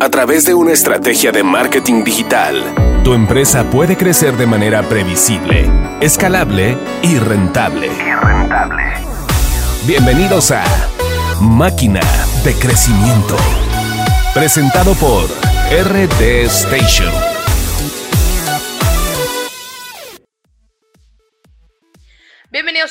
A través de una estrategia de marketing digital, tu empresa puede crecer de manera previsible, escalable y rentable. Bienvenidos a Máquina de Crecimiento. Presentado por RD Station.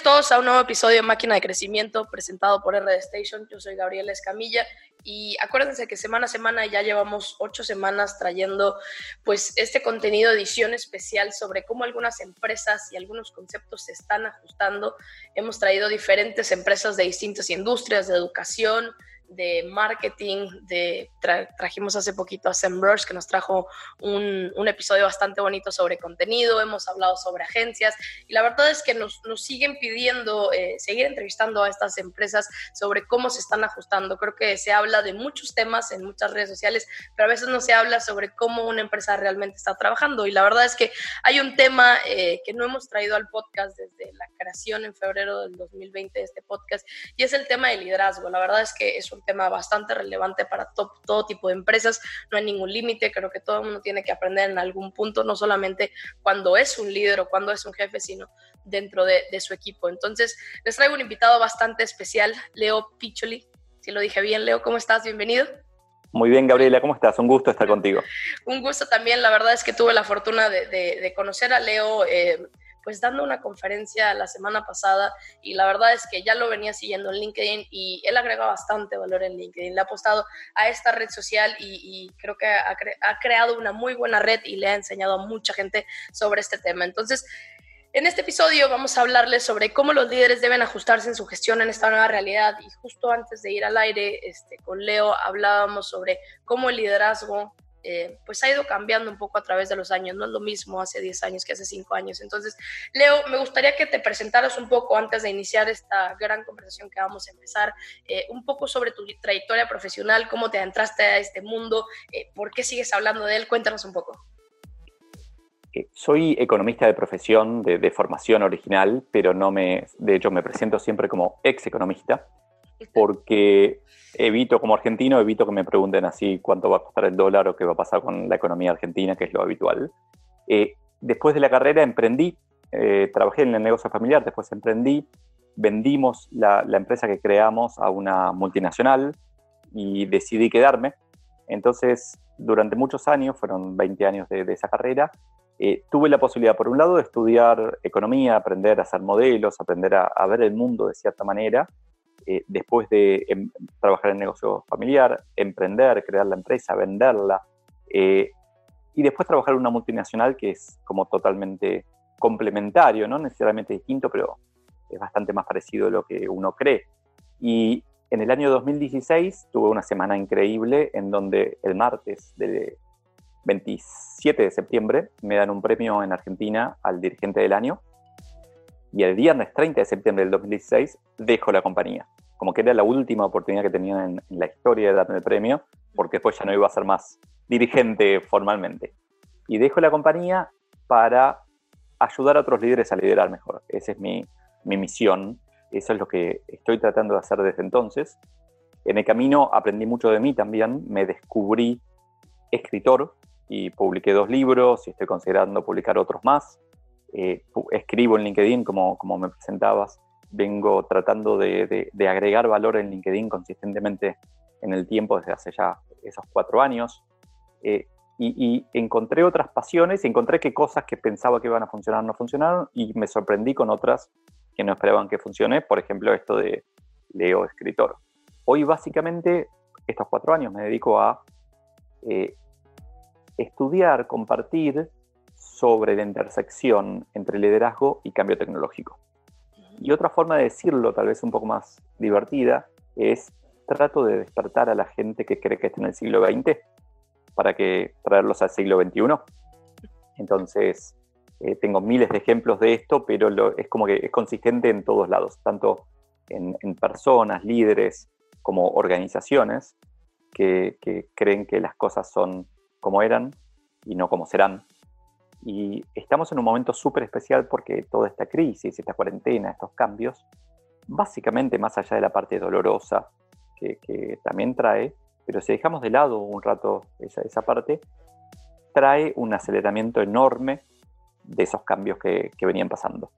Todos a un nuevo episodio de Máquina de Crecimiento presentado por RD Station. Yo soy Gabriela Escamilla y acuérdense que semana a semana ya llevamos ocho semanas trayendo pues este contenido edición especial sobre cómo algunas empresas y algunos conceptos se están ajustando. Hemos traído diferentes empresas de distintas industrias, de educación, de marketing, de trajimos hace poquito a SEMrush que nos trajo un, un, episodio bastante bonito sobre contenido, hemos hablado sobre agencias y la verdad es que nos, nos siguen pidiendo eh, seguir entrevistando a estas empresas sobre cómo se están ajustando. Creo que se habla de muchos temas en muchas redes sociales, pero a veces no se habla sobre cómo una empresa realmente está trabajando y la verdad es que hay un tema eh, que no hemos traído al podcast desde la creación en febrero del 2020 de este podcast y es el tema del liderazgo. La verdad es que es un tema bastante relevante para todo tipo de empresas. No hay ningún límite, creo que todo el mundo tiene que aprender en algún punto, no solamente cuando es un líder o cuando es un jefe, sino dentro de, su equipo. Entonces, les traigo un invitado bastante especial, Leo Picholi. Si lo dije bien, Leo, ¿cómo estás? Bienvenido. Muy bien, Gabriela, ¿cómo estás? Un gusto estar contigo. Un gusto también, la verdad es que tuve la fortuna de, conocer a Leo. Eh, pues dando una conferencia la semana pasada y la verdad es que ya lo venía siguiendo en LinkedIn y él agrega bastante valor en LinkedIn. Le ha apostado a esta red social y, creo que ha, ha, creado una muy buena red y le ha enseñado a mucha gente sobre este tema. Entonces, en este episodio vamos a hablarles sobre cómo los líderes deben ajustarse en su gestión en esta nueva realidad y justo antes de ir al aire este, con Leo hablábamos sobre cómo el liderazgo eh, pues ha ido cambiando un poco a través de los años, no es lo mismo hace 10 años que hace 5 años. Entonces, Leo, me gustaría que te presentaras un poco antes de iniciar esta gran conversación que vamos a empezar, eh, un poco sobre tu trayectoria profesional, cómo te entraste a este mundo, eh, por qué sigues hablando de él, cuéntanos un poco. Soy economista de profesión, de, de formación original, pero no me, de hecho me presento siempre como ex economista, porque evito, como argentino, evito que me pregunten así cuánto va a costar el dólar o qué va a pasar con la economía argentina, que es lo habitual. Eh, después de la carrera emprendí, eh, trabajé en el negocio familiar, después emprendí, vendimos la, empresa que creamos a una multinacional y decidí quedarme. Entonces, durante muchos años, fueron 20 años de, esa carrera, eh, tuve la posibilidad, por un lado, de estudiar economía, aprender a hacer modelos, aprender a ver el mundo de cierta manera, eh, después de em, trabajar en negocio familiar, emprender, crear la empresa, venderla, eh, y después trabajar en una multinacional que es como totalmente complementario, no necesariamente distinto, pero es bastante más parecido a lo que uno cree. Y en el año 2016 tuve una semana increíble en donde el martes del 27 de septiembre me dan un premio en Argentina al dirigente del año y el viernes 30 de septiembre del 2016 dejo la compañía. Como que era la última oportunidad que tenía en, la historia de darme el premio, porque después ya no iba a ser más dirigente formalmente. Y dejo la compañía para ayudar a otros líderes a liderar mejor. Esa es mi, mi misión, eso es lo que estoy tratando de hacer desde entonces. En el camino aprendí mucho de mí también, me descubrí escritor y publiqué dos libros y estoy considerando publicar otros más. Eh, escribo en LinkedIn, como, como me presentabas, vengo tratando de, agregar valor en LinkedIn consistentemente en el tiempo desde hace ya esos cuatro años. Eh, y, encontré otras pasiones, y encontré que cosas que pensaba que iban a funcionar no funcionaron y me sorprendí con otras que no esperaban que funcione, por ejemplo esto de Leo escritor. Hoy básicamente, estos cuatro años me dedico a eh, estudiar, compartir sobre la intersección entre liderazgo y cambio tecnológico. Y otra forma de decirlo, tal vez un poco más divertida, es trato de despertar a la gente que cree que está en el siglo XX para que traerlos al siglo XXI. Entonces, eh, tengo miles de ejemplos de esto, pero es como que es consistente en todos lados, tanto en, personas, líderes, como organizaciones que, que creen que las cosas son como eran y no como serán. Y estamos en un momento súper especial porque toda esta crisis, esta cuarentena, estos cambios, básicamente más allá de la parte dolorosa que, también trae, pero si dejamos de lado un rato esa, esa parte, trae un aceleramiento enorme de esos cambios que, que venían pasando.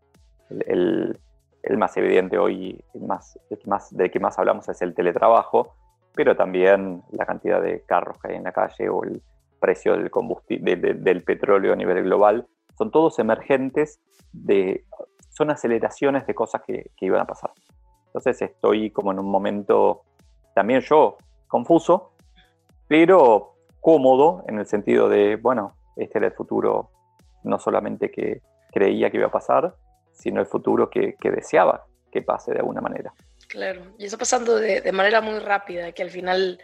El, el, más evidente hoy, el más, el más, del que más hablamos es el teletrabajo, pero también la cantidad de carros que hay en la calle o el precio del, combustible, del petróleo a nivel global, son todos emergentes, de, son aceleraciones de cosas que, que iban a pasar. Entonces estoy como en un momento, también yo, confuso, pero cómodo en el sentido de, bueno, este era el futuro no solamente que creía que iba a pasar, sino el futuro que, que deseaba que pase de alguna manera. Claro, y está pasando de, de manera muy rápida, que al final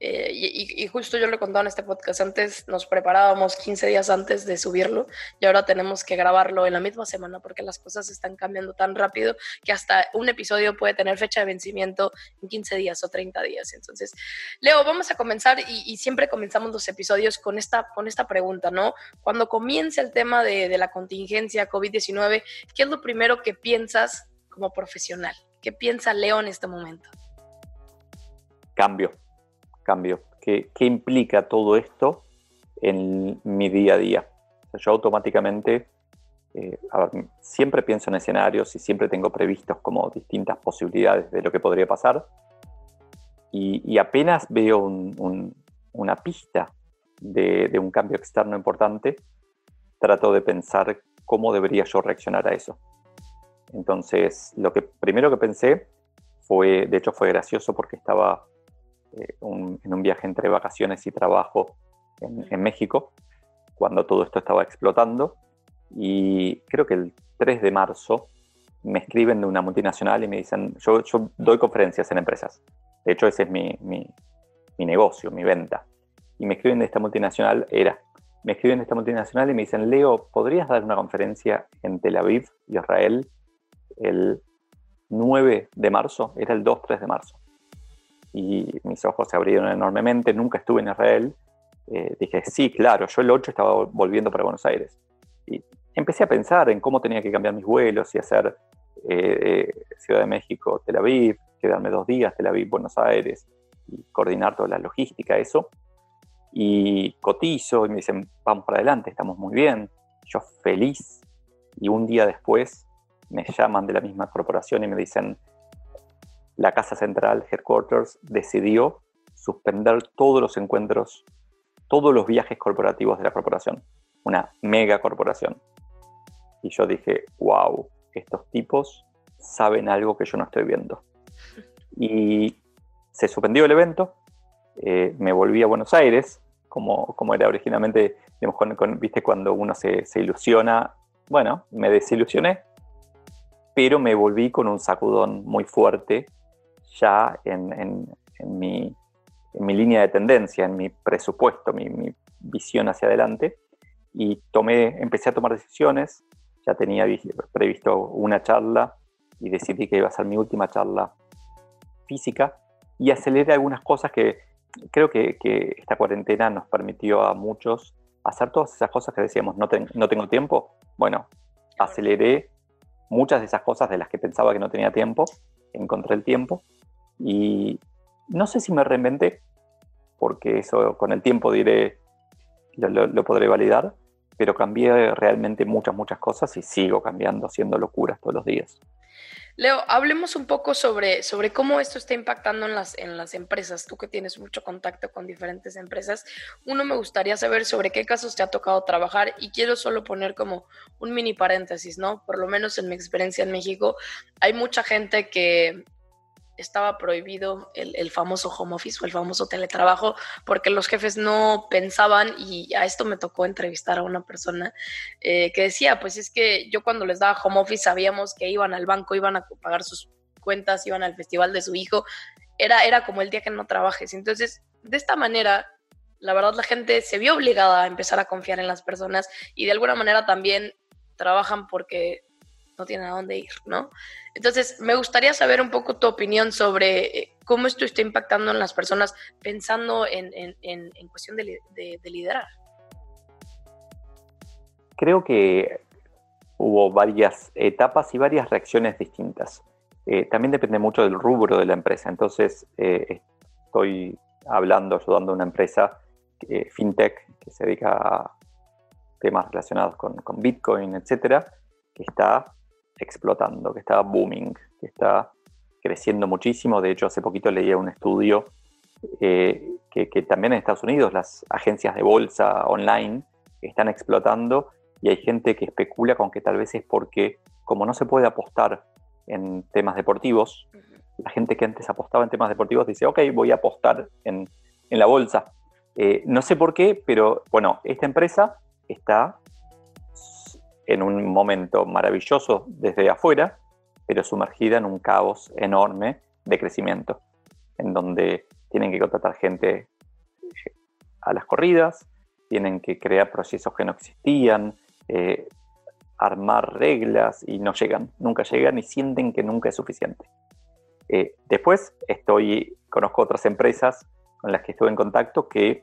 eh, y, justo yo lo he contado en este podcast antes, nos preparábamos 15 días antes de subirlo y ahora tenemos que grabarlo en la misma semana porque las cosas están cambiando tan rápido que hasta un episodio puede tener fecha de vencimiento en 15 días o 30 días. Entonces, Leo, vamos a comenzar y, siempre comenzamos los episodios con esta, con esta pregunta, ¿no? Cuando comienza el tema de, de la contingencia COVID-19, ¿qué es lo primero que piensas como profesional? ¿Qué piensa Leo en este momento? Cambio cambio. ¿Qué, implica todo esto en mi día a día? yo automáticamente, eh, siempre pienso en escenarios y siempre tengo previstos como distintas posibilidades de lo que podría pasar. Y, apenas veo una pista de, de un cambio externo importante, trato de pensar cómo debería yo reaccionar a eso. Entonces, lo que primero que pensé fue, de hecho fue gracioso porque estaba eh, en un viaje entre vacaciones y trabajo en, México, cuando todo esto estaba explotando. Y creo que el 3 de marzo me escriben de una multinacional y me dicen, yo, doy conferencias en empresas. De hecho, ese es mi, mi, mi, negocio, mi venta. Y me escriben de esta multinacional, era, me escriben de esta multinacional y me dicen, Leo, ¿podrías dar una conferencia en Tel Aviv, Israel, el 9 de marzo? Era el 2-3 de marzo y mis ojos se abrieron enormemente, nunca estuve en Israel. Eh, dije, sí, claro, yo el 8 estaba volviendo para Buenos Aires. Y empecé a pensar en cómo tenía que cambiar mis vuelos y hacer eh, Ciudad de México, Tel Aviv, quedarme dos días, Tel Aviv, Buenos Aires, y coordinar toda la logística, eso. Y cotizo y me dicen, vamos para adelante, estamos muy bien. Yo feliz. Y un día después me llaman de la misma corporación y me dicen, la Casa Central, Headquarters, decidió suspender todos los encuentros, todos los viajes corporativos de la corporación, una mega corporación. Y yo dije, wow, estos tipos saben algo que yo no estoy viendo. Y se suspendió el evento, eh, me volví a Buenos Aires, como, como era originalmente, viste, cuando uno se ilusiona, bueno, me desilusioné, pero me volví con un sacudón muy fuerte ya en, mi, línea de tendencia, en mi presupuesto, mi, visión hacia adelante. Y tomé, empecé a tomar decisiones, ya tenía previsto una charla y decidí que iba a ser mi última charla física y aceleré algunas cosas que creo que, esta cuarentena nos permitió a muchos hacer todas esas cosas que decíamos, no, no tengo tiempo. Bueno, aceleré muchas de esas cosas de las que pensaba que no tenía tiempo, encontré el tiempo y no sé si me reinventé, porque eso con el tiempo diré, lo, podré validar, pero cambié realmente muchas, muchas cosas y sigo cambiando, haciendo locuras todos los días. Leo, hablemos un poco sobre, sobre cómo esto está impactando en las, en las empresas. Tú que tienes mucho contacto con diferentes empresas, uno me gustaría saber sobre qué casos te ha tocado trabajar y quiero solo poner como un mini paréntesis, ¿no? Por lo menos en mi experiencia en México, hay mucha gente que estaba prohibido el, famoso home office o el famoso teletrabajo porque los jefes no pensaban y a esto me tocó entrevistar a una persona eh, que decía, pues es que yo cuando les daba home office sabíamos que iban al banco, iban a pagar sus cuentas, iban al festival de su hijo, era, era como el día que no trabajes. Entonces, de esta manera, la verdad la gente se vio obligada a empezar a confiar en las personas y de alguna manera también trabajan porque no tienen a dónde ir, ¿no? Entonces, me gustaría saber un poco tu opinión sobre eh, cómo esto está impactando en las personas pensando en, cuestión de, liderar. Creo que hubo varias etapas y varias reacciones distintas. Eh, también depende mucho del rubro de la empresa. Entonces, eh, estoy hablando, ayudando a una empresa fintech que se dedica a temas relacionados con, Bitcoin, etcétera, que está explotando, que está booming, que está creciendo muchísimo. De hecho, hace poquito leía un estudio eh, que, que, también en Estados Unidos las agencias de bolsa online están explotando y hay gente que especula con que tal vez es porque como no se puede apostar en temas deportivos, la gente que antes apostaba en temas deportivos dice, ok, voy a apostar en, la bolsa. Eh, no sé por qué, pero bueno, esta empresa está en un momento maravilloso desde afuera, pero sumergida en un caos enorme de crecimiento, en donde tienen que contratar gente a las corridas, tienen que crear procesos que no existían, eh, armar reglas y no llegan, nunca llegan y sienten que nunca es suficiente. Eh, después estoy, conozco otras empresas con las que estuve en contacto que,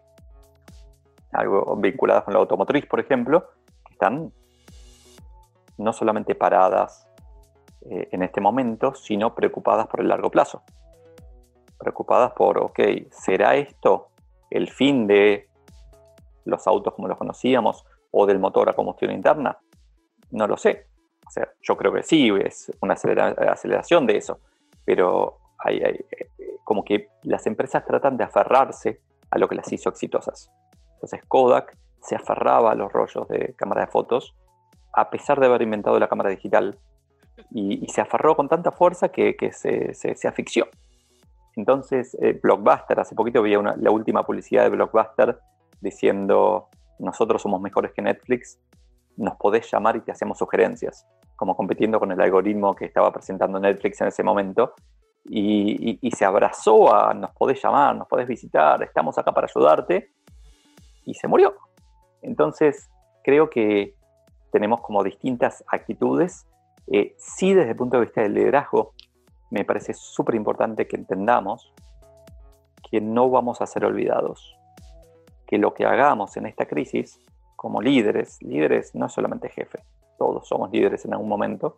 algo vinculadas con la automotriz, por ejemplo, que están no solamente paradas eh, en este momento, sino preocupadas por el largo plazo. Preocupadas por, ok, ¿será esto el fin de los autos como los conocíamos o del motor a combustión interna? No lo sé. O sea, yo creo que sí, es una aceleración de eso, pero hay, como que las empresas tratan de aferrarse a lo que las hizo exitosas. Entonces Kodak se aferraba a los rollos de cámara de fotos a pesar de haber inventado la cámara digital y, se aferró con tanta fuerza que, se, se, asfixió. Entonces, eh, Blockbuster, hace poquito vi la última publicidad de Blockbuster diciendo, nosotros somos mejores que Netflix, nos podés llamar y te hacemos sugerencias, como compitiendo con el algoritmo que estaba presentando Netflix en ese momento. Y, se abrazó a, nos podés llamar, nos podés visitar, estamos acá para ayudarte, y se murió. Entonces, creo que tenemos como distintas actitudes. Eh, sí, desde el punto de vista del liderazgo, me parece súper importante que entendamos que no vamos a ser olvidados que lo que hagamos en esta crisis, como líderes, líderes no solamente jefe, todos somos líderes en algún momento,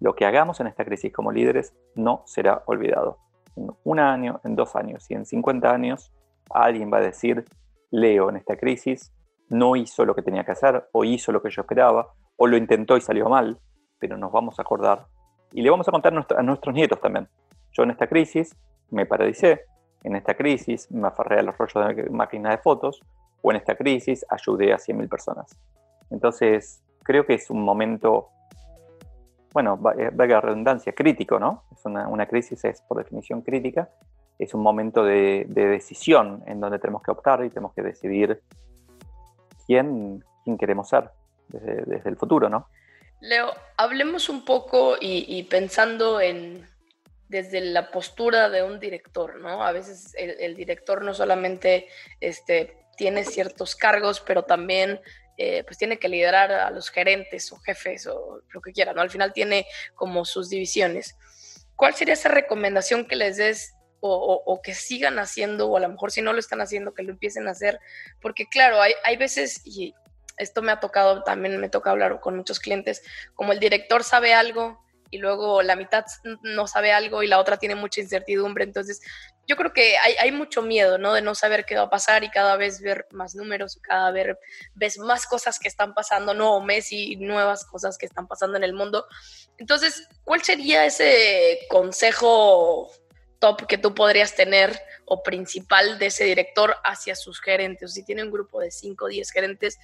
lo que hagamos en esta crisis como líderes no será olvidado. En un año, en dos años y en 50 años, alguien va a decir, Leo en esta crisis no hizo lo que tenía que hacer, o hizo lo que yo esperaba, o lo intentó y salió mal, pero nos vamos a acordar y le vamos a contar a nuestros nietos también. Yo en esta crisis me paralicé, en esta crisis me aferré a los rollos de máquina de fotos o en esta crisis ayudé a 100.000 personas. Entonces, creo que es un momento, bueno, eh, valga redundancia, crítico, ¿no? Es una, crisis, es por definición crítica, es un momento de, decisión en donde tenemos que optar y tenemos que decidir quién, quién queremos ser desde, el futuro, ¿no? Leo, hablemos un poco y pensando en, desde la postura de un director, ¿no? A veces el, director no solamente este, tiene ciertos cargos, pero también eh, pues tiene que liderar a los gerentes o jefes o lo que quiera, ¿no? Al final tiene como sus divisiones. ¿Cuál sería esa recomendación que les des o, que sigan haciendo, o a lo mejor si no lo están haciendo, que lo empiecen a hacer? Porque claro, hay, hay veces, y esto me ha tocado, también me toca hablar con muchos clientes, como el director sabe algo, y luego la mitad no sabe algo y la otra tiene mucha incertidumbre. Entonces, yo creo que hay, mucho miedo, ¿no? De no saber qué va a pasar y cada vez ver más números, cada vez ves más cosas que están pasando, nuevo mes y nuevas cosas que están pasando en el mundo. Entonces, ¿cuál sería ese consejo top que tú podrías tener o principal de ese director hacia sus gerentes? Si tiene un grupo de 5 o 10 gerentes,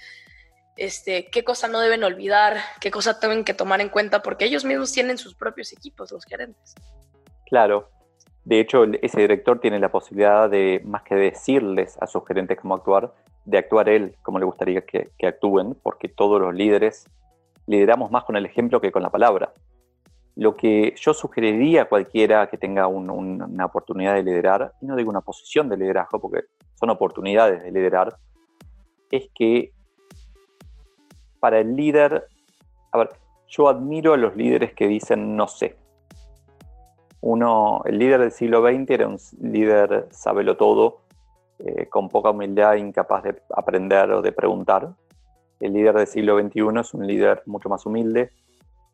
este, qué cosa no deben olvidar, qué cosa tienen que tomar en cuenta, porque ellos mismos tienen sus propios equipos, los gerentes. Claro. De hecho, ese director tiene la posibilidad de, más que decirles a sus gerentes cómo actuar, de actuar él como le gustaría que, actúen, porque todos los líderes lideramos más con el ejemplo que con la palabra. Lo que yo sugeriría a cualquiera que tenga una oportunidad de liderar, y no digo una posición de liderazgo, porque son oportunidades de liderar, es que para el líder, a ver, yo admiro a los líderes que dicen no sé. Uno, el líder del siglo XX era un líder sabelo todo, eh, con poca humildad, incapaz de aprender o de preguntar. El líder del siglo XXI es un líder mucho más humilde,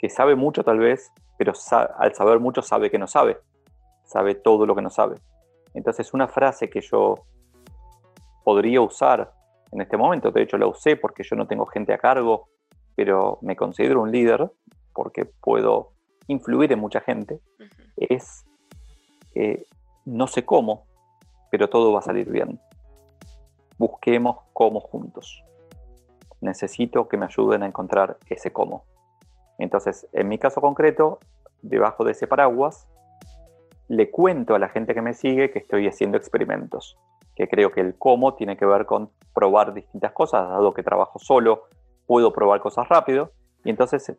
que sabe mucho tal vez, pero al saber mucho sabe que no sabe, sabe todo lo que no sabe. Entonces una frase que yo podría usar en este momento, de hecho la usé porque yo no tengo gente a cargo, pero me considero un líder porque puedo influir en mucha gente, es eh, no sé cómo, pero todo va a salir bien. Busquemos cómo juntos. Necesito que me ayuden a encontrar ese cómo. Entonces, en mi caso concreto, debajo de ese paraguas, le cuento a la gente que me sigue que estoy haciendo experimentos, que creo que el cómo tiene que ver con probar distintas cosas, dado que trabajo solo, puedo probar cosas rápido, y entonces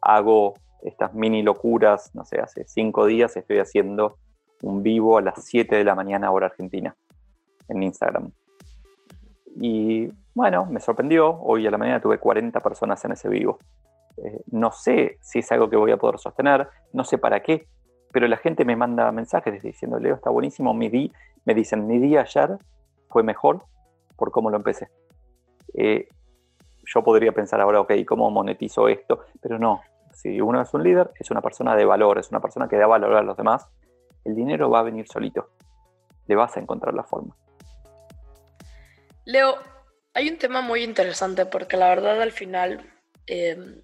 hago estas mini locuras, no sé, hace cinco días estoy haciendo un vivo a las 7 de la mañana hora argentina en Instagram. Y bueno, me sorprendió, hoy a la mañana tuve 40 personas en ese vivo. Eh, no sé si es algo que voy a poder sostener, no sé para qué, pero la gente me manda mensajes diciendo, Leo, está buenísimo, mi día, me dicen, mi día ayer fue mejor por cómo lo empecé. Eh, yo podría pensar ahora, ok, ¿cómo monetizo esto? Pero no, si uno es un líder, es una persona de valor, es una persona que da valor a los demás, el dinero va a venir solito. Le vas a encontrar la forma. Leo, hay un tema muy interesante porque la verdad al final, em,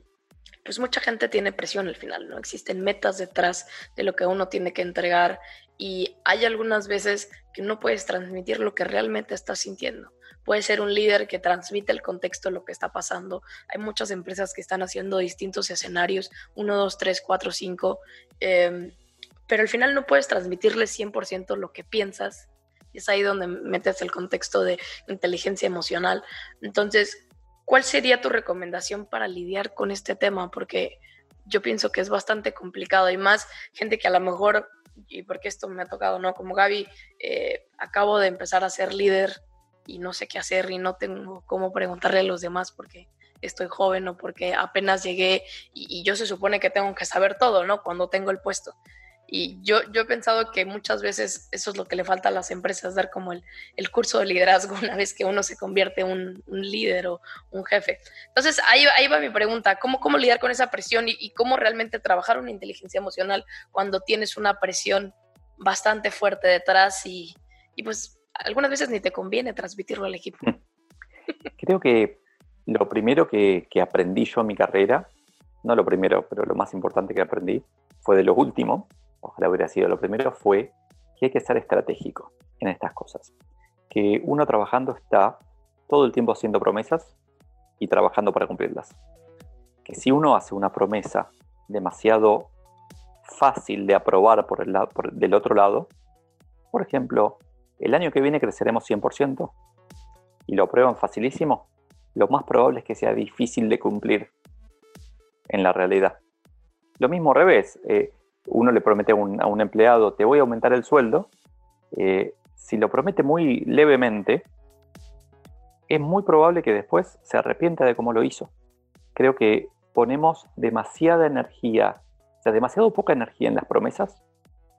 pues mucha gente tiene presión al final, ¿no? Existen metas detrás de lo que uno tiene que entregar y hay algunas veces que no puedes transmitir lo que realmente estás sintiendo puede ser un líder que transmite el contexto de lo que está pasando. Hay muchas empresas que están haciendo distintos escenarios, 1, 2, 3, 4, 5, pero al final no puedes transmitirle 100% lo que piensas. Y es ahí donde metes el contexto de inteligencia emocional. Entonces, ¿cuál sería tu recomendación para lidiar con este tema? Porque yo pienso que es bastante complicado y más gente que a lo mejor, y porque esto me ha tocado, ¿no? Como Gaby, eh, acabo de empezar a ser líder y no sé qué hacer y no tengo cómo preguntarle a los demás porque estoy joven o porque apenas llegué y, yo se supone que tengo que saber todo, ¿no? Cuando tengo el puesto. Y yo, yo he pensado que muchas veces eso es lo que le falta a las empresas, dar como el, el curso de liderazgo una vez que uno se convierte en un, líder o un jefe. Entonces, ahí, ahí va mi pregunta, ¿cómo, cómo lidiar con esa presión y, cómo realmente trabajar una inteligencia emocional cuando tienes una presión bastante fuerte detrás y, y pues algunas veces ni te conviene transmitirlo al equipo. Creo que lo primero que, aprendí yo en mi carrera, no lo primero, pero lo más importante que aprendí, fue de lo último, ojalá hubiera sido lo primero, fue que hay que ser estratégico en estas cosas. Que uno trabajando está todo el tiempo haciendo promesas y trabajando para cumplirlas. Que si uno hace una promesa demasiado fácil de aprobar por el, por, del otro lado, por ejemplo, el año que viene creceremos 100% y lo prueban facilísimo, lo más probable es que sea difícil de cumplir en la realidad. Lo mismo al revés, eh, uno le promete a un, empleado, te voy a aumentar el sueldo, eh, si lo promete muy levemente, es muy probable que después se arrepienta de cómo lo hizo. Creo que ponemos demasiada energía, o sea, demasiado poca energía en las promesas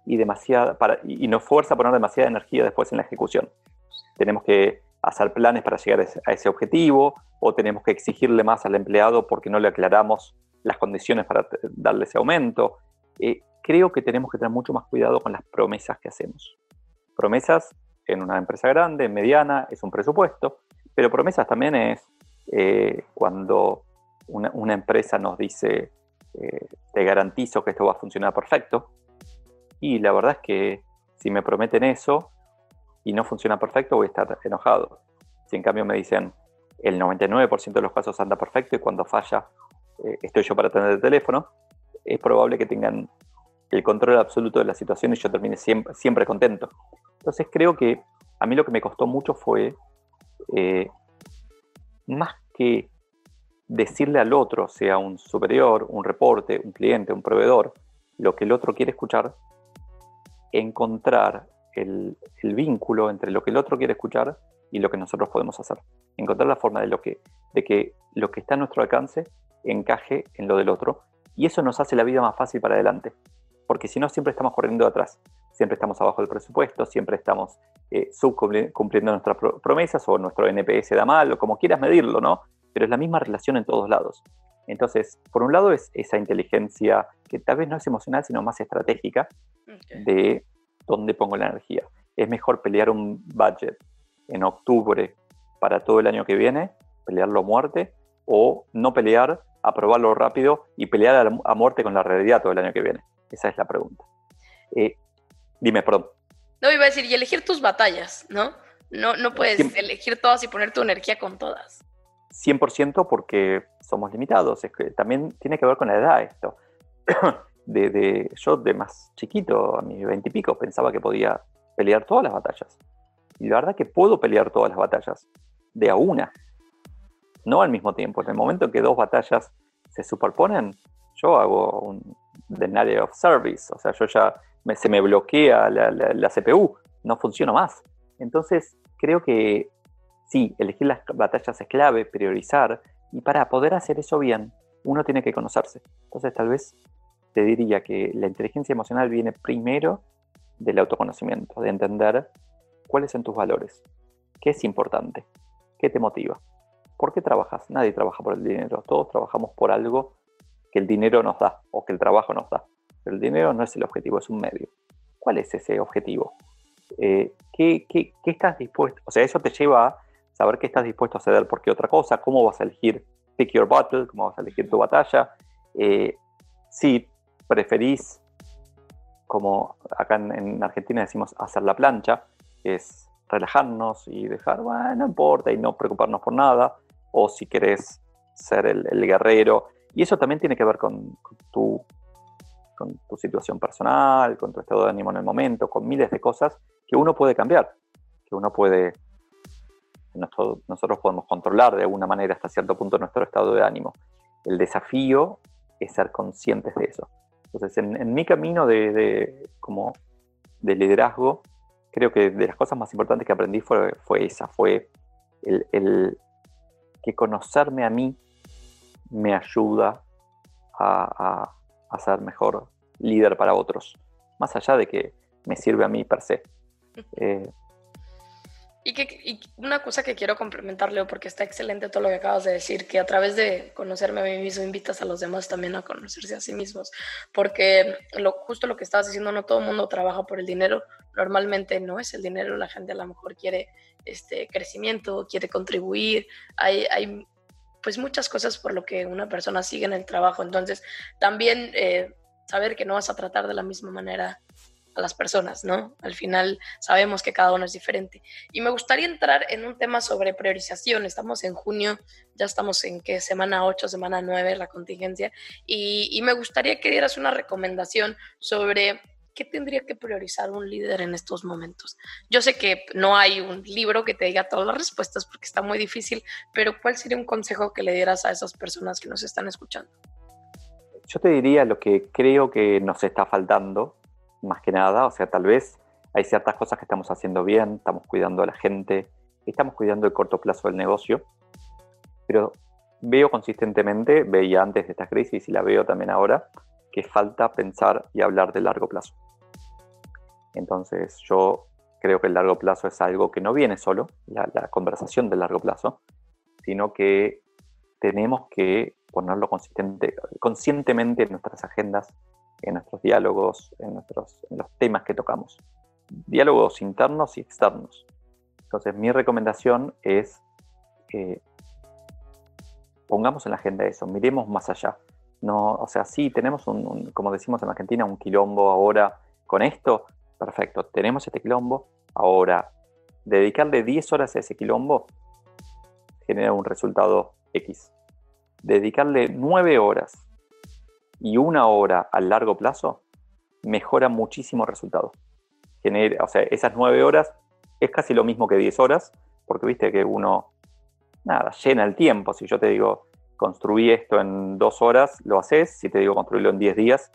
y, demasiada, para, y nos fuerza a poner demasiada energía después en la ejecución. Tenemos que hacer planes para llegar a ese objetivo o tenemos que exigirle más al empleado porque no le aclaramos las condiciones para darle ese aumento. Eh, creo que tenemos que tener mucho más cuidado con las promesas que hacemos. Promesas en una empresa grande, mediana, es un presupuesto, pero promesas también es eh, cuando una, empresa nos dice, eh, te garantizo que esto va a funcionar perfecto, y la verdad es que si me prometen eso y no funciona perfecto, voy a estar enojado. Si en cambio me dicen el 99% de los casos anda perfecto y cuando falla eh, estoy yo para tener el teléfono, es probable que tengan el control absoluto de la situación y yo siempre, siempre contento. Entonces creo que a mí lo que me costó mucho fue, eh, más que decirle al otro, sea un superior, un reporte, un cliente, un proveedor, lo que el otro quiere escuchar, encontrar el, vínculo entre lo que el otro quiere escuchar y lo que nosotros podemos hacer. Encontrar la forma de, lo que, de que lo que está a nuestro alcance encaje en lo del otro. Y eso nos hace la vida más fácil para adelante. Porque si no, siempre estamos corriendo atrás. Siempre estamos abajo del presupuesto, siempre estamos eh, subcumpliendo nuestras promesas o nuestro NPS da mal, o como quieras medirlo, ¿no? Pero es la misma relación en todos lados. Entonces, por un lado es esa inteligencia que tal vez no es emocional, sino más estratégica de dónde pongo la energía. Es mejor pelear un budget en octubre para todo el año que viene, pelearlo a muerte, o no pelear, aprobarlo rápido y pelear a, muerte con la realidad todo el año que viene. Esa es la pregunta. Eh, dime, perdón. No, iba a decir, y elegir tus batallas, ¿no? No, no puedes elegir todas y poner tu energía con todas. 100% porque somos limitados. Es que también tiene que ver con la edad esto. De, yo de más chiquito, a mis veintipico, pensaba que podía pelear todas las batallas. Y la verdad que puedo pelear todas las batallas, de a una, no al mismo tiempo. En el momento en que dos batallas se superponen, yo hago un denial of service, o sea, yo ya se me bloquea la, la CPU, no funciona más. Entonces, creo que sí, elegir las batallas es clave, priorizar, y para poder hacer eso bien, uno tiene que conocerse. Entonces, tal vez te diría que la inteligencia emocional viene primero del autoconocimiento, de entender cuáles son tus valores, qué es importante, qué te motiva, por qué trabajas. Nadie trabaja por el dinero, todos trabajamos por algo que el dinero nos da o que el trabajo nos da. Pero el dinero no es el objetivo, es un medio. ¿Cuál es ese objetivo? Eh, ¿qué, qué, qué, estás dispuesto? O sea, eso te lleva a saber qué estás dispuesto a ceder por qué otra cosa, cómo vas a elegir pick your battle, cómo vas a elegir tu batalla. Eh, si preferís, como acá en, Argentina decimos, hacer la plancha, es relajarnos y dejar, bueno, no importa y no preocuparnos por nada, o si querés ser el, guerrero. Y eso también tiene que ver con, tu, con tu situación personal, con tu estado de ánimo en el momento, con miles de cosas que uno puede cambiar, que uno puede, nosotros podemos controlar de alguna manera hasta cierto punto nuestro estado de ánimo. El desafío es ser conscientes de eso. Entonces, en, mi camino de, como de liderazgo, creo que de las cosas más importantes que aprendí fue, fue esa, fue el, que conocerme a mí me ayuda a, ser mejor líder para otros, más allá de que me sirve a mí per se. Eh, y, que, una cosa que quiero complementar, Leo, porque está excelente todo lo que acabas de decir, que a través de conocerme a mí mismo invitas a los demás también a conocerse a sí mismos, porque lo, justo lo que estabas diciendo, no todo el mundo trabaja por el dinero, normalmente no es el dinero, la gente a lo mejor quiere este crecimiento, quiere contribuir, hay, hay pues muchas cosas por lo que una persona sigue en el trabajo, entonces también eh, saber que no vas a tratar de la misma manera a las personas, ¿no? Al final sabemos que cada uno es diferente. Y me gustaría entrar en un tema sobre priorización. Estamos en junio, ya estamos en qué semana 8, semana 9, la contingencia, y, me gustaría que dieras una recomendación sobre qué tendría que priorizar un líder en estos momentos. Yo sé que no hay un libro que te diga todas las respuestas porque está muy difícil, pero ¿cuál sería un consejo que le dieras a esas personas que nos están escuchando? Yo te diría lo que creo que nos está faltando más que nada. O sea, tal vez hay ciertas cosas que estamos haciendo bien, estamos cuidando a la gente, estamos cuidando el corto plazo del negocio, pero veo consistentemente, veía antes de esta crisis y la veo también ahora, que falta pensar y hablar de largo plazo. Entonces yo creo que el largo plazo es algo que no viene solo, la, conversación del largo plazo, sino que tenemos que ponerlo conscientemente en nuestras agendas, en nuestros diálogos, en, nuestros, los temas que tocamos. Diálogos internos y externos. Entonces, mi recomendación es que pongamos en la agenda eso, miremos más allá. No, o sea, sí, tenemos un, como decimos en Argentina, un quilombo ahora con esto, perfecto, tenemos este quilombo, ahora dedicarle 10 horas a ese quilombo genera un resultado X. Dedicarle 9 horas y una hora a largo plazo mejora muchísimo el resultado. o sea, esas nueve horas es casi lo mismo que diez horas, porque viste que uno, nada, llena el tiempo. Si yo te digo, construí esto en dos horas, lo haces. Si te digo, construirlo en diez días,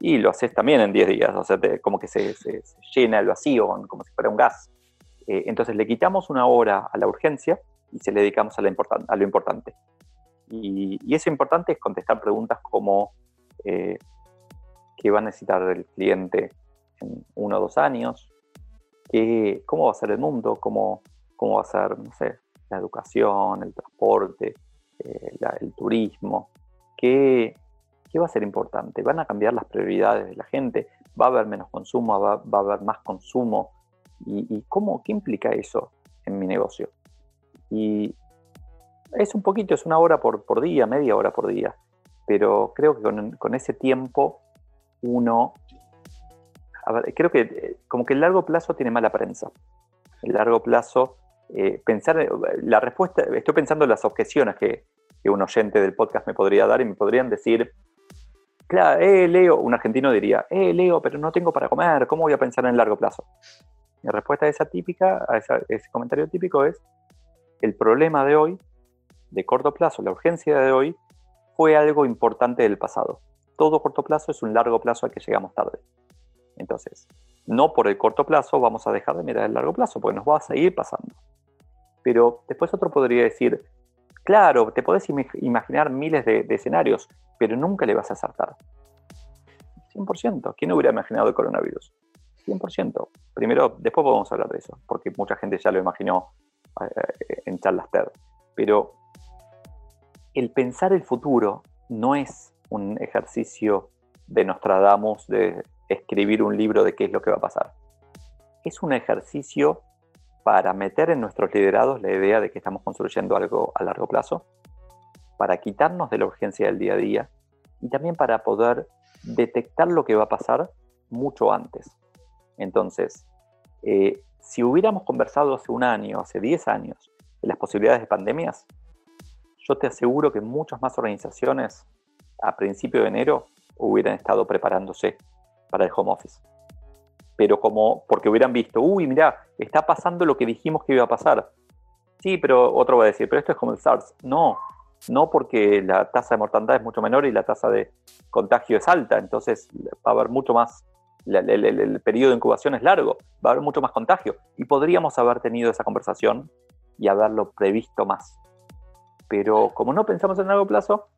y lo haces también en diez días. O sea, como que se, llena el vacío, como si fuera un gas. Eh, entonces le quitamos una hora a la urgencia y se le dedicamos a, a lo importante. Y, y, eso importante es contestar preguntas como eh, qué va a necesitar el cliente en uno o dos años, qué, cómo va a ser el mundo, cómo, cómo va a ser, no sé, la educación, el transporte, eh, el turismo, qué, qué va a ser importante, van a cambiar las prioridades de la gente, va a haber menos consumo, va, a haber más consumo, y, cómo, qué implica eso en mi negocio. Y es un poquito, es una hora por, por día, media hora por día, pero creo que con, ese tiempo uno, creo que eh, como que el largo plazo tiene mala prensa. El largo plazo, eh, pensar, la respuesta, estoy pensando en las objeciones que, que un oyente del podcast me podría dar y me podrían decir, claro, eh, Leo, un argentino diría, eh, Leo, pero no tengo para comer, ¿cómo voy a pensar en largo plazo? Mi respuesta a esa típica, a ese comentario típico es, el problema de hoy, de corto plazo, la urgencia de hoy, fue algo importante del pasado. Todo corto plazo es un largo plazo al que llegamos tarde. Entonces, no por el corto plazo vamos a dejar de mirar el largo plazo, porque nos va a seguir pasando. Pero después otro podría decir, claro, te podés imaginar miles de, escenarios, pero nunca le vas a acertar. 100%. ¿Quién hubiera imaginado el coronavirus? 100%. Primero, después podemos hablar de eso, porque mucha gente ya lo imaginó eh, en charlas TED. Pero el pensar el futuro no es un ejercicio de Nostradamus, de escribir un libro de qué es lo que va a pasar. Es un ejercicio para meter en nuestros liderados la idea de que estamos construyendo algo a largo plazo, para quitarnos de la urgencia del día a día y también para poder detectar lo que va a pasar mucho antes. Entonces, eh, si hubiéramos conversado hace un año, hace 10 años, de las posibilidades de pandemias, yo te aseguro que muchas más organizaciones a principio de enero hubieran estado preparándose para el home office. Pero como, porque hubieran visto, uy, mira, está pasando lo que dijimos que iba a pasar. Sí, pero otro va a decir, pero esto es como el SARS. No, no porque la tasa de mortandad es mucho menor y la tasa de contagio es alta, entonces va a haber mucho más el, periodo de incubación es largo, va a haber mucho más contagio y podríamos haber tenido esa conversación y haberlo previsto más. Pero como no pensamos en largo plazo,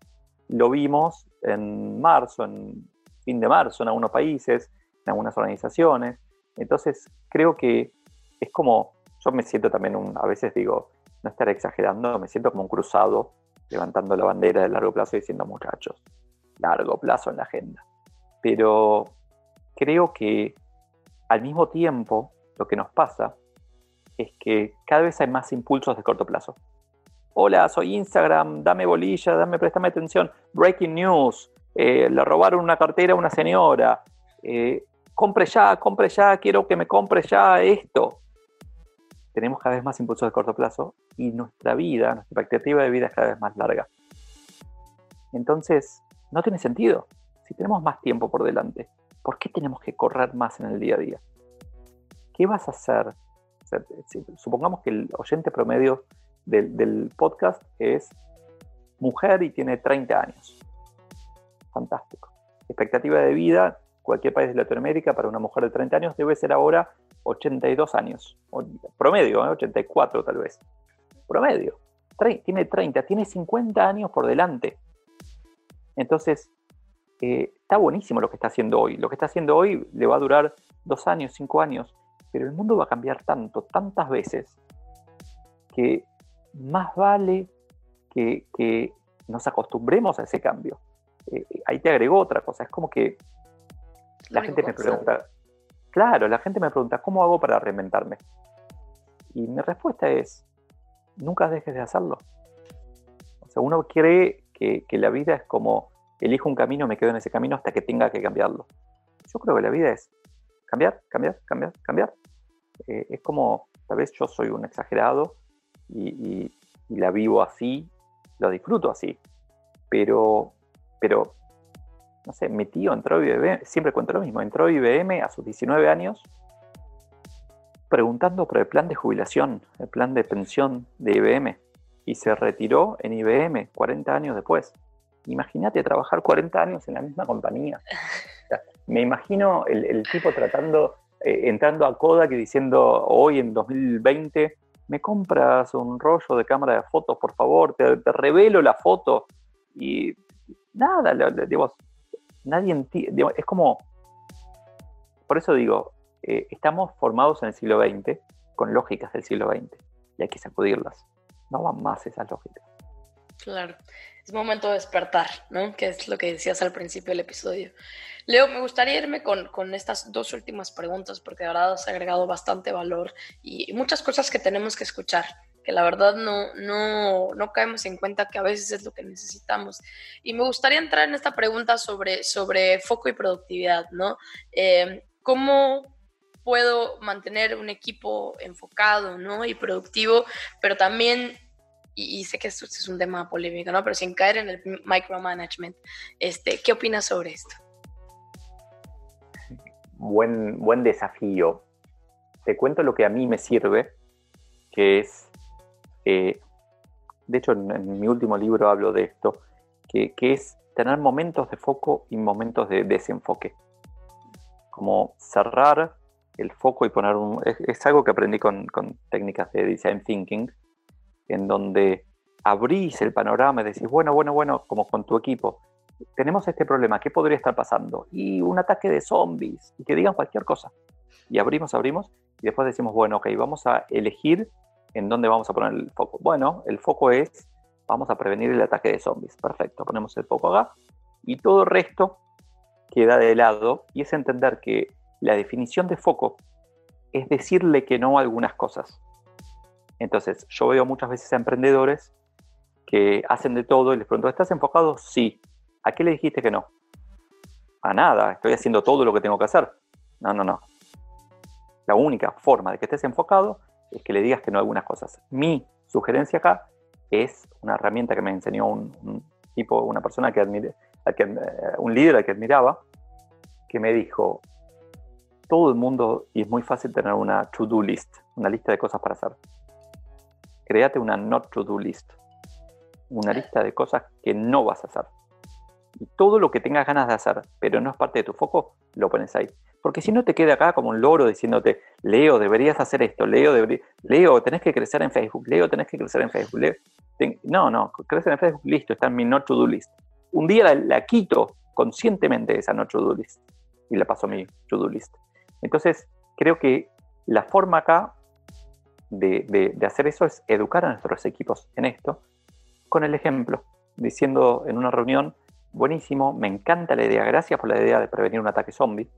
lo vimos en marzo, en fin de marzo, en algunos países, algunas organizaciones. Entonces creo que es como, yo me siento también, un, a veces digo, no estar exagerando, me siento como un cruzado levantando la bandera de largo plazo y diciendo muchachos, largo plazo en la agenda. Pero creo que al mismo tiempo lo que nos pasa es que cada vez hay más impulsos de corto plazo. Hola, soy Instagram, dame bolilla, dame, préstame atención. Breaking news, eh, le robaron una cartera a una señora. Eh, compre ya, compre ya, quiero que me compre ya esto. Tenemos cada vez más impulsos de corto plazo y nuestra vida, nuestra expectativa de vida es cada vez más larga. Entonces, no tiene sentido. Si tenemos más tiempo por delante, ¿por qué tenemos que correr más en el día a día? ¿Qué vas a hacer? supongamos que el oyente promedio del, podcast es mujer y tiene 30 años. Fantástico. Expectativa de vida, cualquier país de Latinoamérica, para una mujer de 30 años debe ser ahora 82 años. Promedio, 84 ¿eh? tal vez. Promedio. Tiene 30, tiene 50 años por delante. Entonces, eh, está buenísimo lo que está haciendo hoy. Lo que está haciendo hoy le va a durar dos años, cinco años, pero el mundo va a cambiar tanto, tantas veces, que más vale que, nos acostumbremos a ese cambio. Eh, ahí te agregó otra cosa, es como que la gente me pregunta, claro, la gente me pregunta, ¿cómo hago para reinventarme? Y mi respuesta es, nunca dejes de hacerlo. O sea, uno cree que, que la vida es como elijo un camino, me quedo en ese camino hasta que tenga que cambiarlo. Yo creo que la vida es cambiar, cambiar, cambiar, cambiar. Eh, es como, tal vez yo soy un exagerado y, la vivo así, lo disfruto así, pero, pero, no sé, mi tío entró a IBM, siempre cuento lo mismo, entró a IBM a sus 19 años preguntando por el plan de jubilación, el plan de pensión de IBM, y se retiró en IBM 40 años después. Imagínate trabajar 40 años en la misma compañía. me imagino el, tipo tratando, eh, entrando a Kodak y diciendo hoy en 2020, me compras un rollo de cámara de fotos, por favor, te, revelo la foto. Y nada, digo, nadie entiende, es como, por eso digo, eh, estamos formados en el siglo XX con lógicas del siglo XX y hay que sacudirlas. No van más esas lógicas. Claro, es momento de despertar, ¿no? Que es lo que decías al principio del episodio. Leo, me gustaría irme con, con estas dos últimas preguntas porque de verdad has agregado bastante valor y muchas cosas que tenemos que escuchar que la verdad no, no, no caemos en cuenta que a veces es lo que necesitamos. Y me gustaría entrar en esta pregunta sobre, sobre foco y productividad, ¿no? Eh, ¿Cómo puedo mantener un equipo enfocado, ¿no? Y productivo, pero también y, sé que esto es un tema polémico, ¿no? Pero sin caer en el micromanagement, este, ¿qué opinas sobre esto? Buen, buen desafío. Te cuento lo que a mí me sirve, que es eh, de hecho, en, mi último libro hablo de esto, que, es tener momentos de foco y momentos de desenfoque. Como cerrar el foco y poner un... Es, algo que aprendí con, técnicas de design thinking, en donde abrís el panorama y decís, bueno, bueno, bueno, como con tu equipo, tenemos este problema, ¿qué podría estar pasando? Y un ataque de zombies, y que digan cualquier cosa. Y abrimos, abrimos, y después decimos, bueno, ok, vamos a elegir ¿En dónde vamos a poner el foco? Bueno, el foco es, vamos a prevenir el ataque de zombies. Perfecto, ponemos el foco acá. Y todo el resto queda de lado y es entender que la definición de foco es decirle que no a algunas cosas. Entonces, yo veo muchas veces a emprendedores que hacen de todo y les pregunto, ¿estás enfocado? Sí. ¿A qué le dijiste que no? A nada, estoy haciendo todo lo que tengo que hacer. No, no, no. La única forma de que estés enfocado es que le digas que no a algunas cosas. Mi sugerencia acá es una herramienta que me enseñó un, tipo, una persona que admire, que, eh, un líder al que admiraba, que me dijo, todo el mundo, y es muy fácil tener una to-do list, una lista de cosas para hacer. Créate una not to-do list, una lista de cosas que no vas a hacer. Y todo lo que tengas ganas de hacer, pero no es parte de tu foco, lo pones ahí. Porque si no te queda acá como un loro diciéndote, Leo, deberías hacer esto, Leo, Leo, tenés que crecer en Facebook, Leo, tenés que crecer en Facebook. no, no, crecer en Facebook, listo, está en mi no to-do list. Un día la, quito conscientemente esa no to-do list y la paso a mi to-do list. Entonces, creo que la forma acá de, de hacer eso es educar a nuestros equipos en esto con el ejemplo, diciendo en una reunión, buenísimo, me encanta la idea, gracias por la idea de prevenir un ataque zombie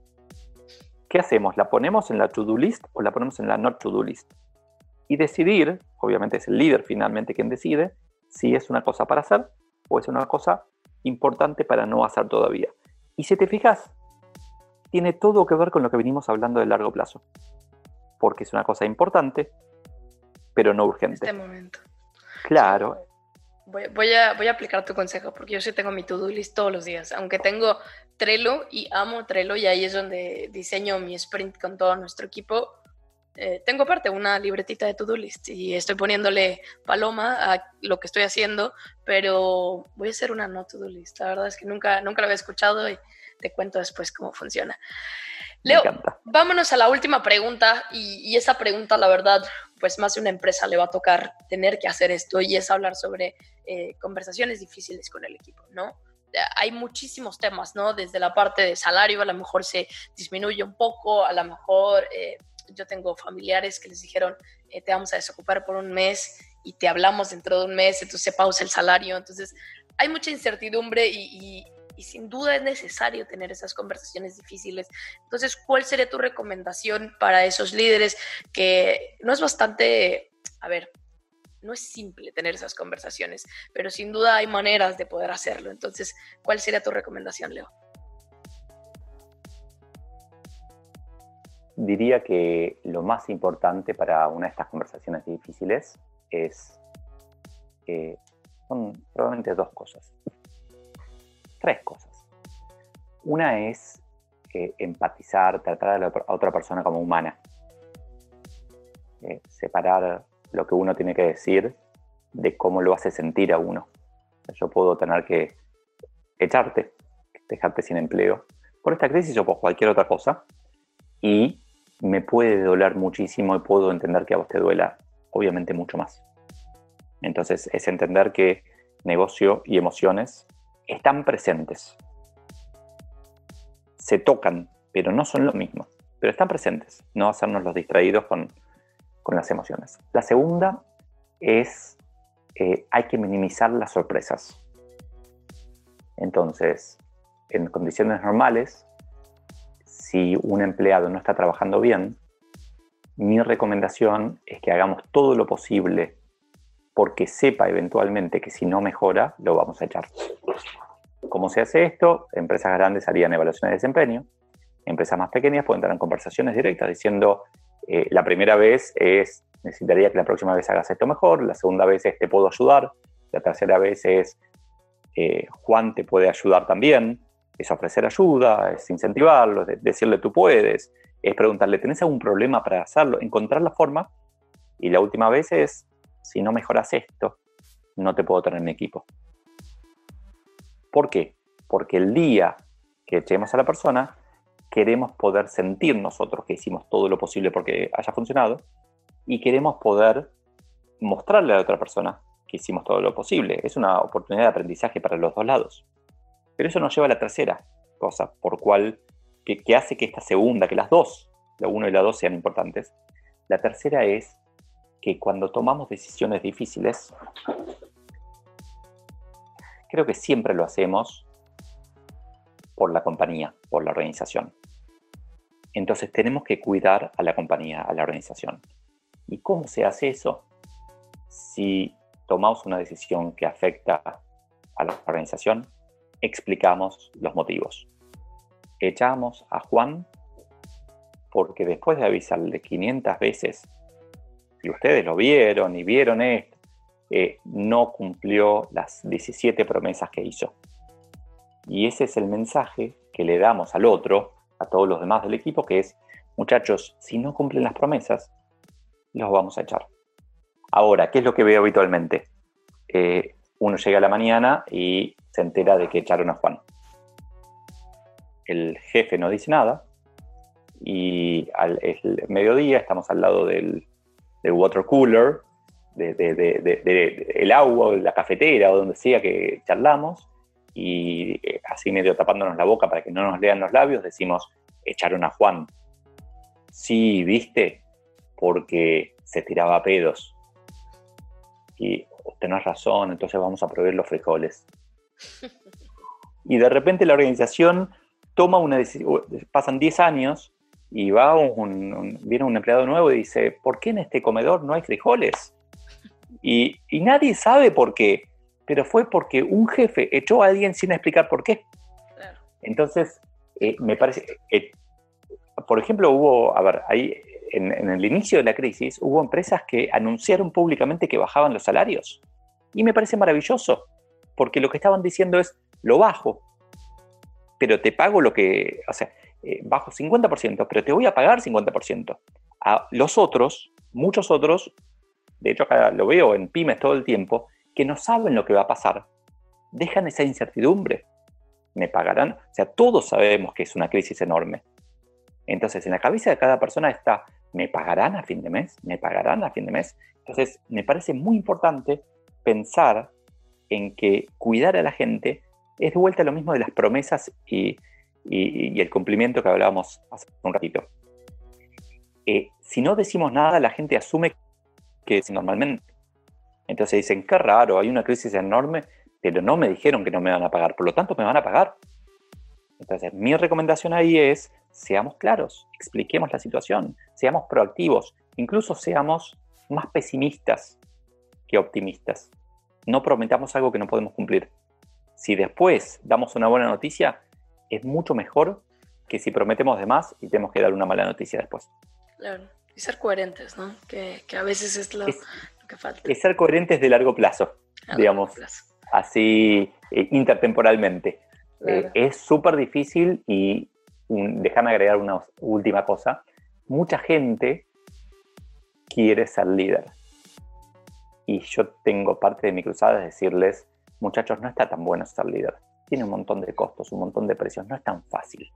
¿qué hacemos? ¿La ponemos en la to-do list o la ponemos en la not to-do list? Y decidir, obviamente es el líder finalmente quien decide, si es una cosa para hacer o es una cosa importante para no hacer todavía. Y si te fijas, tiene todo que ver con lo que venimos hablando de largo plazo. Porque es una cosa importante, pero no urgente. En este momento. Claro, Voy, a, voy a aplicar tu consejo porque yo sí tengo mi to-do list todos los días, aunque tengo Trello y amo Trello y ahí es donde diseño mi sprint con todo nuestro equipo. Eh, tengo aparte una libretita de to-do list y estoy poniéndole paloma a lo que estoy haciendo, pero voy a hacer una no to-do list. La verdad es que nunca, nunca lo había escuchado y te cuento después cómo funciona. Leo, vámonos a la última pregunta y, y, esa pregunta, la verdad, pues más de una empresa le va a tocar tener que hacer esto y es hablar sobre eh, conversaciones difíciles con el equipo, ¿no? Hay muchísimos temas, ¿no? Desde la parte de salario, a lo mejor se disminuye un poco, a lo mejor eh, yo tengo familiares que les dijeron, eh, te vamos a desocupar por un mes y te hablamos dentro de un mes, entonces se pausa el salario, entonces hay mucha incertidumbre y, y sin duda es necesario tener esas conversaciones difíciles. Entonces, ¿cuál sería tu recomendación para esos líderes que no es bastante, a ver, no es simple tener esas conversaciones, pero sin duda hay maneras de poder hacerlo. Entonces, ¿cuál sería tu recomendación, Leo? Diría que lo más importante para una de estas conversaciones difíciles es, que son probablemente dos cosas tres cosas. Una es eh, empatizar, tratar a otra persona como humana. Eh, separar lo que uno tiene que decir de cómo lo hace sentir a uno. Yo puedo tener que echarte, dejarte sin empleo por esta crisis o por cualquier otra cosa y me puede doler muchísimo y puedo entender que a vos te duela obviamente mucho más. Entonces es entender que negocio y emociones están presentes. Se tocan, pero no son lo mismo. Pero están presentes, no hacernos los distraídos con, las emociones. La segunda es eh, hay que minimizar las sorpresas. Entonces, en condiciones normales, si un empleado no está trabajando bien, mi recomendación es que hagamos todo lo posible porque sepa eventualmente que si no mejora, lo vamos a echar. ¿Cómo se hace esto? Empresas grandes harían evaluaciones de desempeño. Empresas más pequeñas pueden entrar en conversaciones directas diciendo, eh, la primera vez es, necesitaría que la próxima vez hagas esto mejor, la segunda vez es, te puedo ayudar, la tercera vez es, eh, Juan te puede ayudar también, es ofrecer ayuda, es incentivarlo, es decirle tú puedes, es preguntarle, ¿tenés algún problema para hacerlo? Encontrar la forma. Y la última vez es, si no mejoras esto, no te puedo tener en equipo. ¿Por qué? Porque el día que echemos a la persona, queremos poder sentir nosotros que hicimos todo lo posible porque haya funcionado y queremos poder mostrarle a la otra persona que hicimos todo lo posible. Es una oportunidad de aprendizaje para los dos lados. Pero eso nos lleva a la tercera cosa, por cual, que, hace que esta segunda, que las dos, la uno y la dos sean importantes. La tercera es que cuando tomamos decisiones difíciles, creo que siempre lo hacemos por la compañía, por la organización. Entonces tenemos que cuidar a la compañía, a la organización. ¿Y cómo se hace eso? Si tomamos una decisión que afecta a la organización, explicamos los motivos. Echamos a Juan porque después de avisarle 500 veces y ustedes lo vieron y vieron esto, eh, no cumplió las 17 promesas que hizo. Y ese es el mensaje que le damos al otro, a todos los demás del equipo, que es, muchachos, si no cumplen las promesas, los vamos a echar. Ahora, ¿qué es lo que veo habitualmente? Eh, uno llega a la mañana y se entera de que echaron a Juan. El jefe no dice nada y al mediodía estamos al lado del, del water cooler, del de, el agua, la cafetera o donde sea que charlamos, y eh, así medio tapándonos la boca para que no nos lean los labios, decimos, echaron a Juan. Sí, viste, porque se tiraba pedos. Y tenés razón, entonces vamos a proveer los frijoles. Y de repente la organización toma una decisión, pasan 10 años y va un, viene un empleado nuevo y dice, ¿por qué en este comedor no hay frijoles? Y, nadie sabe por qué, pero fue porque un jefe echó a alguien sin explicar por qué. Entonces, eh, me parece, eh, por ejemplo, hubo, a ver, ahí en, en, el inicio de la crisis hubo empresas que anunciaron públicamente que bajaban los salarios. Y me parece maravilloso, porque lo que estaban diciendo es, lo bajo, pero te pago lo que, o sea, eh, bajo 50%, pero te voy a pagar 50%. A los otros, muchos otros, de hecho acá lo veo en pymes todo el tiempo, que no saben lo que va a pasar, dejan esa incertidumbre. ¿Me pagarán? O sea, todos sabemos que es una crisis enorme. Entonces, en la cabeza de cada persona está, ¿me pagarán a fin de mes? ¿Me pagarán a fin de mes? Entonces, me parece muy importante pensar en que cuidar a la gente es de vuelta lo mismo de las promesas y, y, el cumplimiento que hablábamos hace un ratito. Eh, si no decimos nada, la gente asume que es normalmente. Entonces dicen, qué raro, hay una crisis enorme, pero no me dijeron que no me van a pagar, por lo tanto me van a pagar. Entonces mi recomendación ahí es, seamos claros, expliquemos la situación, seamos proactivos, incluso seamos más pesimistas que optimistas. No prometamos algo que no podemos cumplir. Si después damos una buena noticia, es mucho mejor que si prometemos de más y tenemos que dar una mala noticia después. Claro, y ser coherentes, ¿no? Que, a veces es lo, que falta. Es ser coherentes de largo plazo, digamos, así eh, intertemporalmente. Eh, es súper difícil y déjame agregar una última cosa. Mucha gente quiere ser líder. Y yo tengo parte de mi cruzada es decirles, muchachos, no está tan bueno ser líder tiene un montón de costos, un montón de precios, no es tan fácil.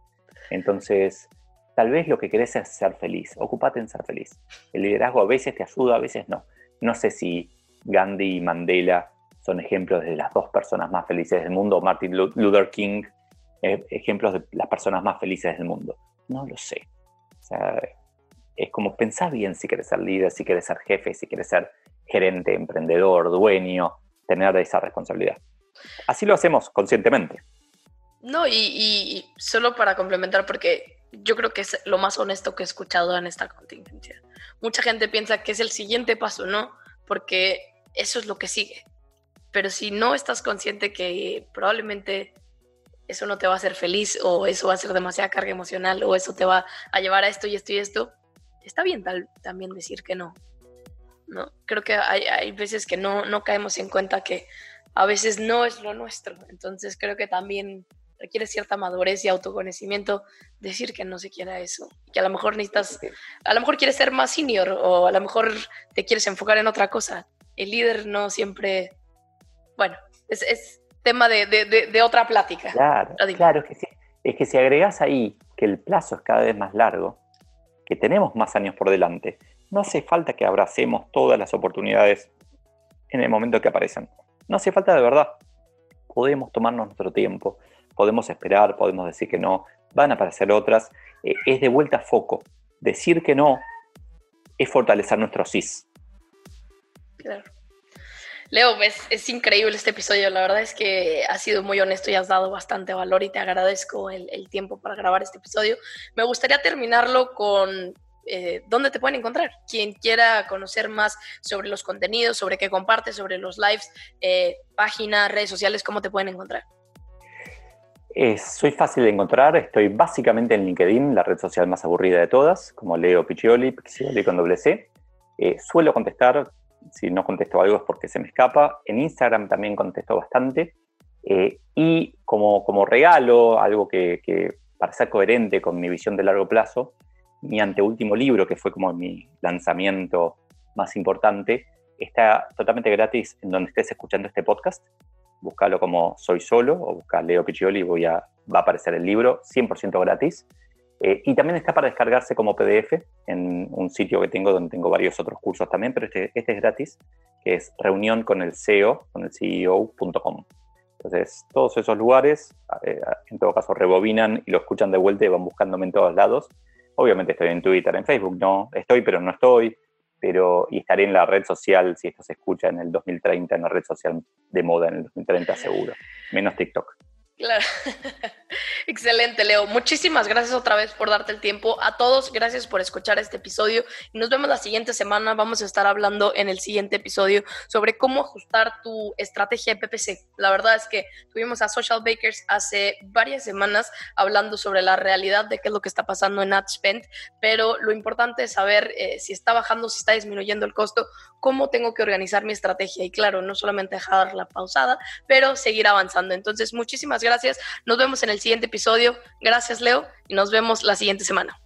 Entonces, tal vez lo que querés es ser feliz, ocúpate en ser feliz. El liderazgo a veces te ayuda, a veces no. No sé si Gandhi y Mandela son ejemplos de las dos personas más felices del mundo, Martin Luther King, eh, ejemplos de las personas más felices del mundo. No lo sé. O es como pensar bien si quieres ser líder, si quieres ser jefe, si quieres ser gerente, emprendedor, dueño, tener esa responsabilidad. Así lo hacemos conscientemente. No, y, solo para complementar, porque yo creo que es lo más honesto que he escuchado en esta contingencia. Mucha gente piensa que es el siguiente paso, ¿no? Porque eso es lo que sigue. Pero si no estás consciente que probablemente eso no te va a hacer feliz o eso va a ser demasiada carga emocional o eso te va a llevar a esto y esto y esto, está bien tal, también decir que no. ¿no? Creo que hay, hay veces que no, no caemos en cuenta que a veces no es lo nuestro. Entonces creo que también requiere cierta madurez y autoconocimiento decir que no se quiera eso. Que a lo mejor necesitas, a lo mejor quieres ser más senior o a lo mejor te quieres enfocar en otra cosa. El líder no siempre, bueno, es, es tema de, de, otra plática. Claro, claro, es que, si, es que si agregas ahí que el plazo es cada vez más largo, que tenemos más años por delante, no hace falta que abracemos todas las oportunidades en el momento que aparecen. No hace falta de verdad. Podemos tomarnos nuestro tiempo, podemos esperar, podemos decir que no, van a aparecer otras. Eh, es de vuelta a foco. Decir que no es fortalecer nuestro cis. Claro. Leo, es, es, increíble este episodio. La verdad es que has sido muy honesto y has dado bastante valor y te agradezco el, el tiempo para grabar este episodio. Me gustaría terminarlo con eh, dónde te pueden encontrar. Quien quiera conocer más sobre los contenidos, sobre qué compartes, sobre los lives, eh, páginas, redes sociales, ¿cómo te pueden encontrar? soy fácil de encontrar, estoy básicamente en LinkedIn, la red social más aburrida de todas, como Leo Piccioli, Piccioli con doble C. Eh, suelo contestar, si no contesto algo es porque se me escapa. En Instagram también contesto bastante. y como, como regalo, algo que, para ser coherente con mi visión de largo plazo, mi anteúltimo libro, que fue como mi lanzamiento más importante, está totalmente gratis en donde estés escuchando este podcast. Búscalo como Soy Solo o busca Leo Piccioli y voy a, va a aparecer el libro 100% gratis. Eh, y también está para descargarse como PDF en un sitio que tengo donde tengo varios otros cursos también, pero este, este es gratis, que es reunión con el CEO, con el CEO.com. Entonces, todos esos lugares, eh, en todo caso, rebobinan y lo escuchan de vuelta y van buscándome en todos lados. Obviamente estoy en Twitter, en Facebook no, estoy pero no estoy, pero y estaré en la red social, si esto se escucha en el 2030, en la red social de moda en el 2030 seguro, menos TikTok. Claro. Excelente, Leo. Muchísimas gracias otra vez por darte el tiempo. A todos, gracias por escuchar este episodio. Y nos vemos la siguiente semana. Vamos a estar hablando en el siguiente episodio sobre cómo ajustar tu estrategia de PPC. La verdad es que tuvimos a Social Bakers hace varias semanas hablando sobre la realidad de qué es lo que está pasando en AdSpend, pero lo importante es saber eh, si está bajando, si está disminuyendo el costo, cómo tengo que organizar mi estrategia. Y claro, no solamente dejar la pausada, pero seguir avanzando. Entonces, muchísimas gracias. Nos vemos en el siguiente episodio. Gracias, Leo, y nos vemos la siguiente semana.